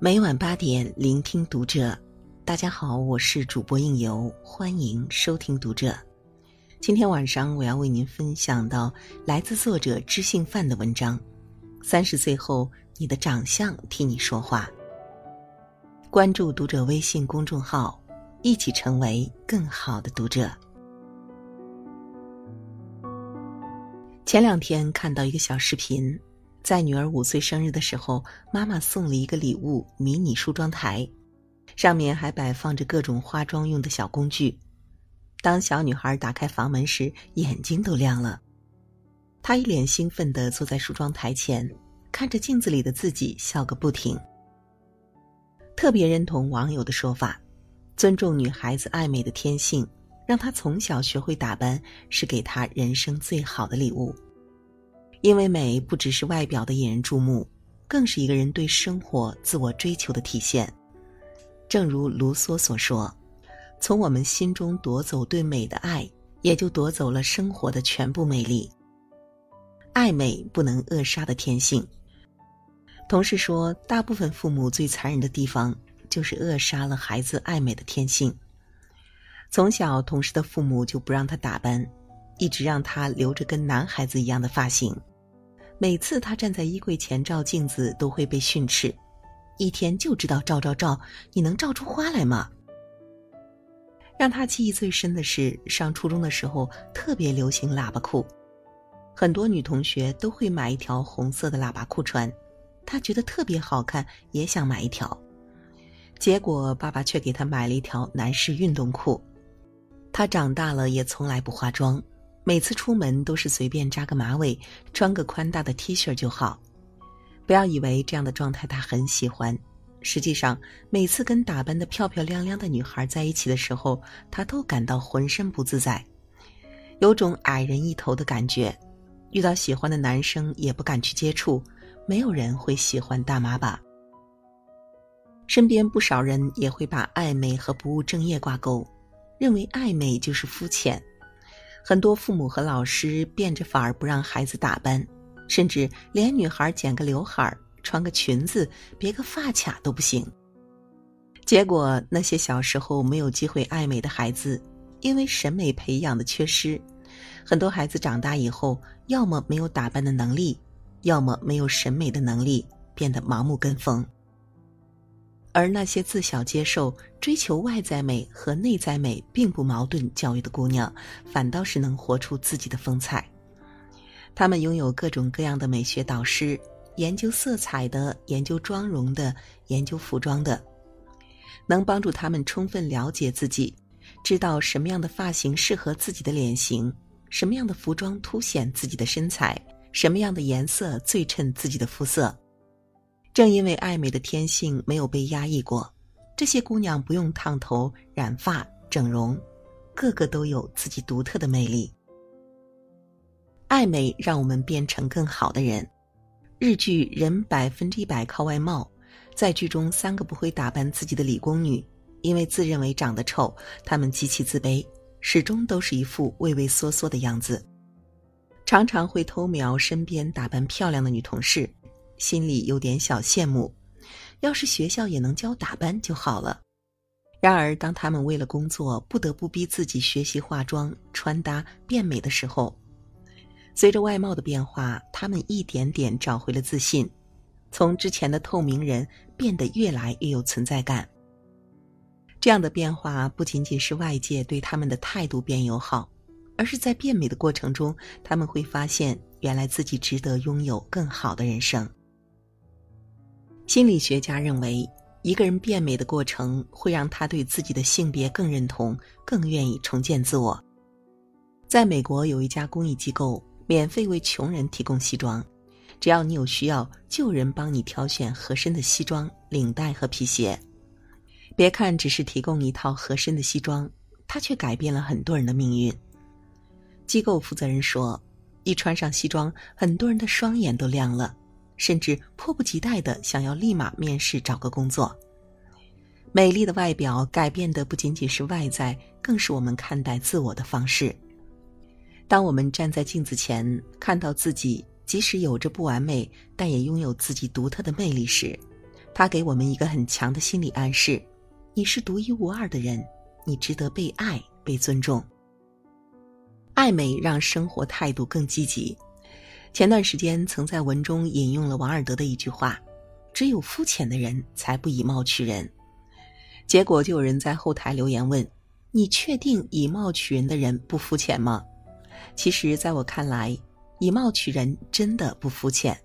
每晚八点，聆听读者。大家好，我是主播应由，欢迎收听读者。今天晚上我要为您分享到来自作者知性范的文章。三十岁后，你的长相替你说话。关注读者微信公众号，一起成为更好的读者。前两天看到一个小视频。在女儿五岁生日的时候，妈妈送了一个礼物——迷你梳妆台，上面还摆放着各种化妆用的小工具。当小女孩打开房门时，眼睛都亮了。她一脸兴奋地坐在梳妆台前，看着镜子里的自己，笑个不停。特别认同网友的说法：尊重女孩子爱美的天性，让她从小学会打扮，是给她人生最好的礼物。因为美不只是外表的引人注目，更是一个人对生活自我追求的体现。正如卢梭所说：“从我们心中夺走对美的爱，也就夺走了生活的全部魅力。爱美不能扼杀的天性。”同事说，大部分父母最残忍的地方，就是扼杀了孩子爱美的天性。从小，同事的父母就不让他打扮，一直让他留着跟男孩子一样的发型。每次他站在衣柜前照镜子，都会被训斥：“一天就知道照照照，你能照出花来吗？”让他记忆最深的是，上初中的时候特别流行喇叭裤，很多女同学都会买一条红色的喇叭裤穿，他觉得特别好看，也想买一条。结果爸爸却给他买了一条男士运动裤。他长大了也从来不化妆。每次出门都是随便扎个马尾，穿个宽大的 T 恤就好。不要以为这样的状态他很喜欢，实际上每次跟打扮的漂漂亮亮的女孩在一起的时候，他都感到浑身不自在，有种矮人一头的感觉。遇到喜欢的男生也不敢去接触，没有人会喜欢大妈吧？身边不少人也会把暧昧和不务正业挂钩，认为暧昧就是肤浅。很多父母和老师变着法儿不让孩子打扮，甚至连女孩剪个刘海、穿个裙子、别个发卡都不行。结果，那些小时候没有机会爱美的孩子，因为审美培养的缺失，很多孩子长大以后，要么没有打扮的能力，要么没有审美的能力，变得盲目跟风。而那些自小接受追求外在美和内在美并不矛盾教育的姑娘，反倒是能活出自己的风采。她们拥有各种各样的美学导师，研究色彩的，研究妆容的，研究服装的，能帮助她们充分了解自己，知道什么样的发型适合自己的脸型，什么样的服装凸显自己的身材，什么样的颜色最衬自己的肤色。正因为爱美的天性没有被压抑过，这些姑娘不用烫头、染发、整容，个个都有自己独特的魅力。爱美让我们变成更好的人。日剧《人百分之一百靠外貌》，在剧中三个不会打扮自己的理工女，因为自认为长得丑，她们极其自卑，始终都是一副畏畏缩缩的样子，常常会偷瞄身边打扮漂亮的女同事。心里有点小羡慕，要是学校也能教打扮就好了。然而，当他们为了工作不得不逼自己学习化妆、穿搭、变美的时候，随着外貌的变化，他们一点点找回了自信，从之前的透明人变得越来越有存在感。这样的变化不仅仅是外界对他们的态度变友好，而是在变美的过程中，他们会发现原来自己值得拥有更好的人生。心理学家认为，一个人变美的过程会让他对自己的性别更认同，更愿意重建自我。在美国，有一家公益机构免费为穷人提供西装，只要你有需要，就有人帮你挑选合身的西装、领带和皮鞋。别看只是提供一套合身的西装，它却改变了很多人的命运。机构负责人说：“一穿上西装，很多人的双眼都亮了。”甚至迫不及待的想要立马面试找个工作。美丽的外表改变的不仅仅是外在，更是我们看待自我的方式。当我们站在镜子前，看到自己即使有着不完美，但也拥有自己独特的魅力时，它给我们一个很强的心理暗示：你是独一无二的人，你值得被爱、被尊重。爱美让生活态度更积极。前段时间曾在文中引用了王尔德的一句话：“只有肤浅的人才不以貌取人。”结果就有人在后台留言问：“你确定以貌取人的人不肤浅吗？”其实，在我看来，以貌取人真的不肤浅，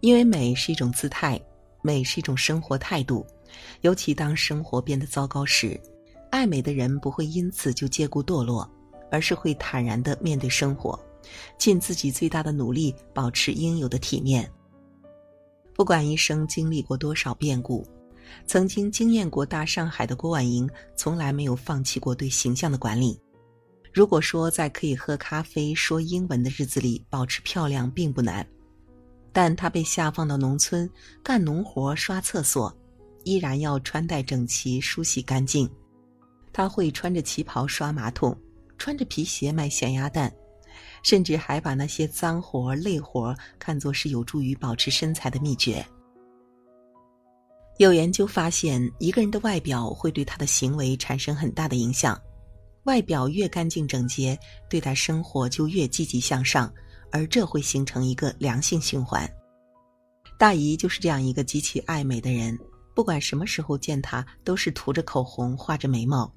因为美是一种姿态，美是一种生活态度。尤其当生活变得糟糕时，爱美的人不会因此就借故堕落，而是会坦然的面对生活。尽自己最大的努力，保持应有的体面。不管一生经历过多少变故，曾经惊艳过大上海的郭婉莹，从来没有放弃过对形象的管理。如果说在可以喝咖啡、说英文的日子里保持漂亮并不难，但她被下放到农村干农活、刷厕所，依然要穿戴整齐、梳洗干净。她会穿着旗袍刷马桶，穿着皮鞋卖咸鸭蛋。甚至还把那些脏活累活看作是有助于保持身材的秘诀。有研究发现，一个人的外表会对他的行为产生很大的影响。外表越干净整洁，对待生活就越积极向上，而这会形成一个良性循环。大姨就是这样一个极其爱美的人，不管什么时候见她，都是涂着口红、画着眉毛。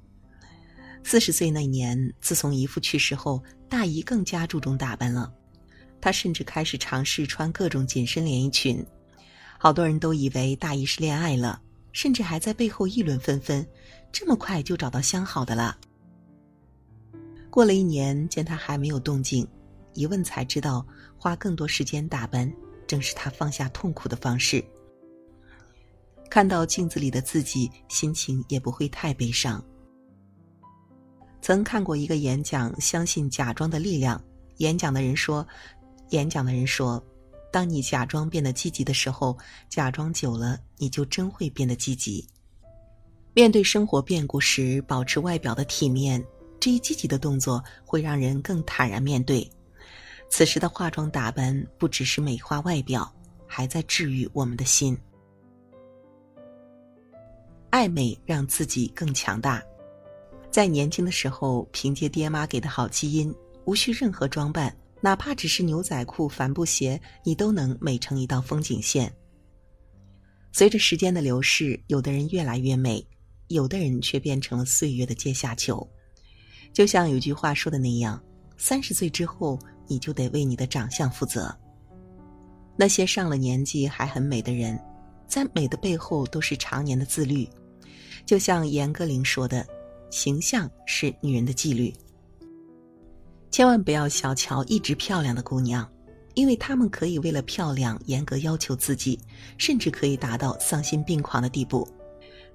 四十岁那年，自从姨父去世后，大姨更加注重打扮了。她甚至开始尝试穿各种紧身连衣裙。好多人都以为大姨是恋爱了，甚至还在背后议论纷纷：这么快就找到相好的了？过了一年，见她还没有动静，一问才知道，花更多时间打扮，正是她放下痛苦的方式。看到镜子里的自己，心情也不会太悲伤。曾看过一个演讲，相信假装的力量。演讲的人说：“演讲的人说，当你假装变得积极的时候，假装久了，你就真会变得积极。面对生活变故时，保持外表的体面，这一积极的动作会让人更坦然面对。此时的化妆打扮，不只是美化外表，还在治愈我们的心。爱美让自己更强大。”在年轻的时候，凭借爹妈给的好基因，无需任何装扮，哪怕只是牛仔裤、帆布鞋，你都能美成一道风景线。随着时间的流逝，有的人越来越美，有的人却变成了岁月的阶下囚。就像有句话说的那样：“三十岁之后，你就得为你的长相负责。”那些上了年纪还很美的人，在美的背后都是常年的自律。就像严歌苓说的。形象是女人的纪律，千万不要小瞧一直漂亮的姑娘，因为她们可以为了漂亮严格要求自己，甚至可以达到丧心病狂的地步。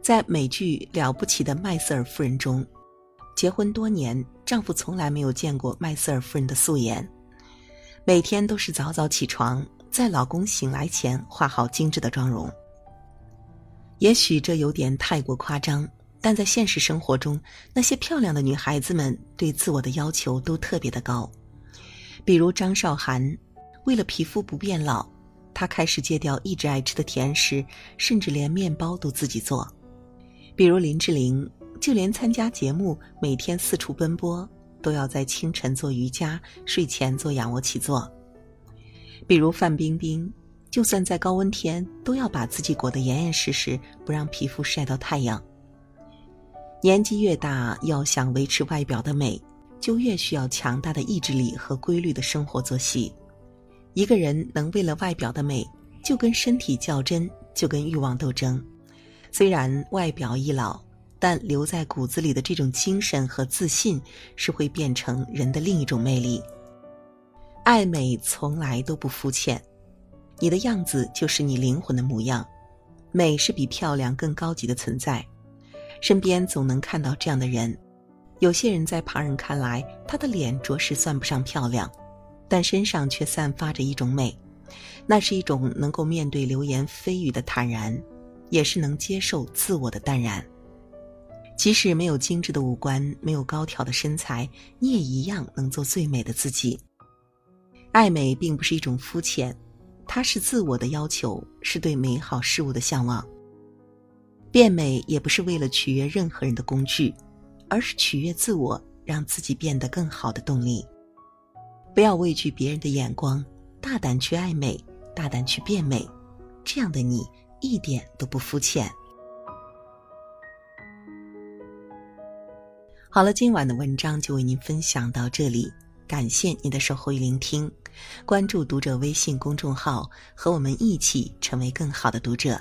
在美剧《了不起的麦瑟尔夫人》中，结婚多年，丈夫从来没有见过麦瑟尔夫人的素颜，每天都是早早起床，在老公醒来前化好精致的妆容。也许这有点太过夸张。但在现实生活中，那些漂亮的女孩子们对自我的要求都特别的高。比如张韶涵，为了皮肤不变老，她开始戒掉一直爱吃的甜食，甚至连面包都自己做。比如林志玲，就连参加节目，每天四处奔波，都要在清晨做瑜伽，睡前做仰卧起坐。比如范冰冰，就算在高温天，都要把自己裹得严严实实，不让皮肤晒到太阳。年纪越大，要想维持外表的美，就越需要强大的意志力和规律的生活作息。一个人能为了外表的美，就跟身体较真，就跟欲望斗争。虽然外表易老，但留在骨子里的这种精神和自信，是会变成人的另一种魅力。爱美从来都不肤浅，你的样子就是你灵魂的模样，美是比漂亮更高级的存在。身边总能看到这样的人，有些人在旁人看来，他的脸着实算不上漂亮，但身上却散发着一种美，那是一种能够面对流言蜚语的坦然，也是能接受自我的淡然。即使没有精致的五官，没有高挑的身材，你也一样能做最美的自己。爱美并不是一种肤浅，它是自我的要求，是对美好事物的向往。变美也不是为了取悦任何人的工具，而是取悦自我，让自己变得更好的动力。不要畏惧别人的眼光，大胆去爱美，大胆去变美。这样的你一点都不肤浅。好了，今晚的文章就为您分享到这里，感谢您的守候与聆听。关注读者微信公众号，和我们一起成为更好的读者。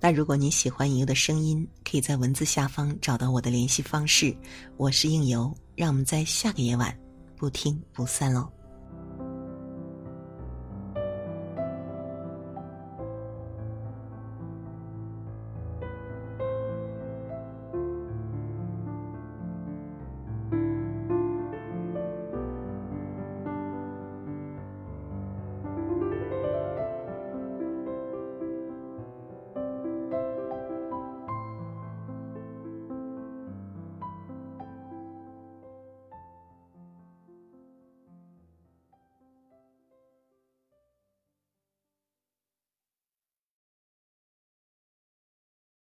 那如果您喜欢应由的声音，可以在文字下方找到我的联系方式。我是应由，让我们在下个夜晚不听不散喽。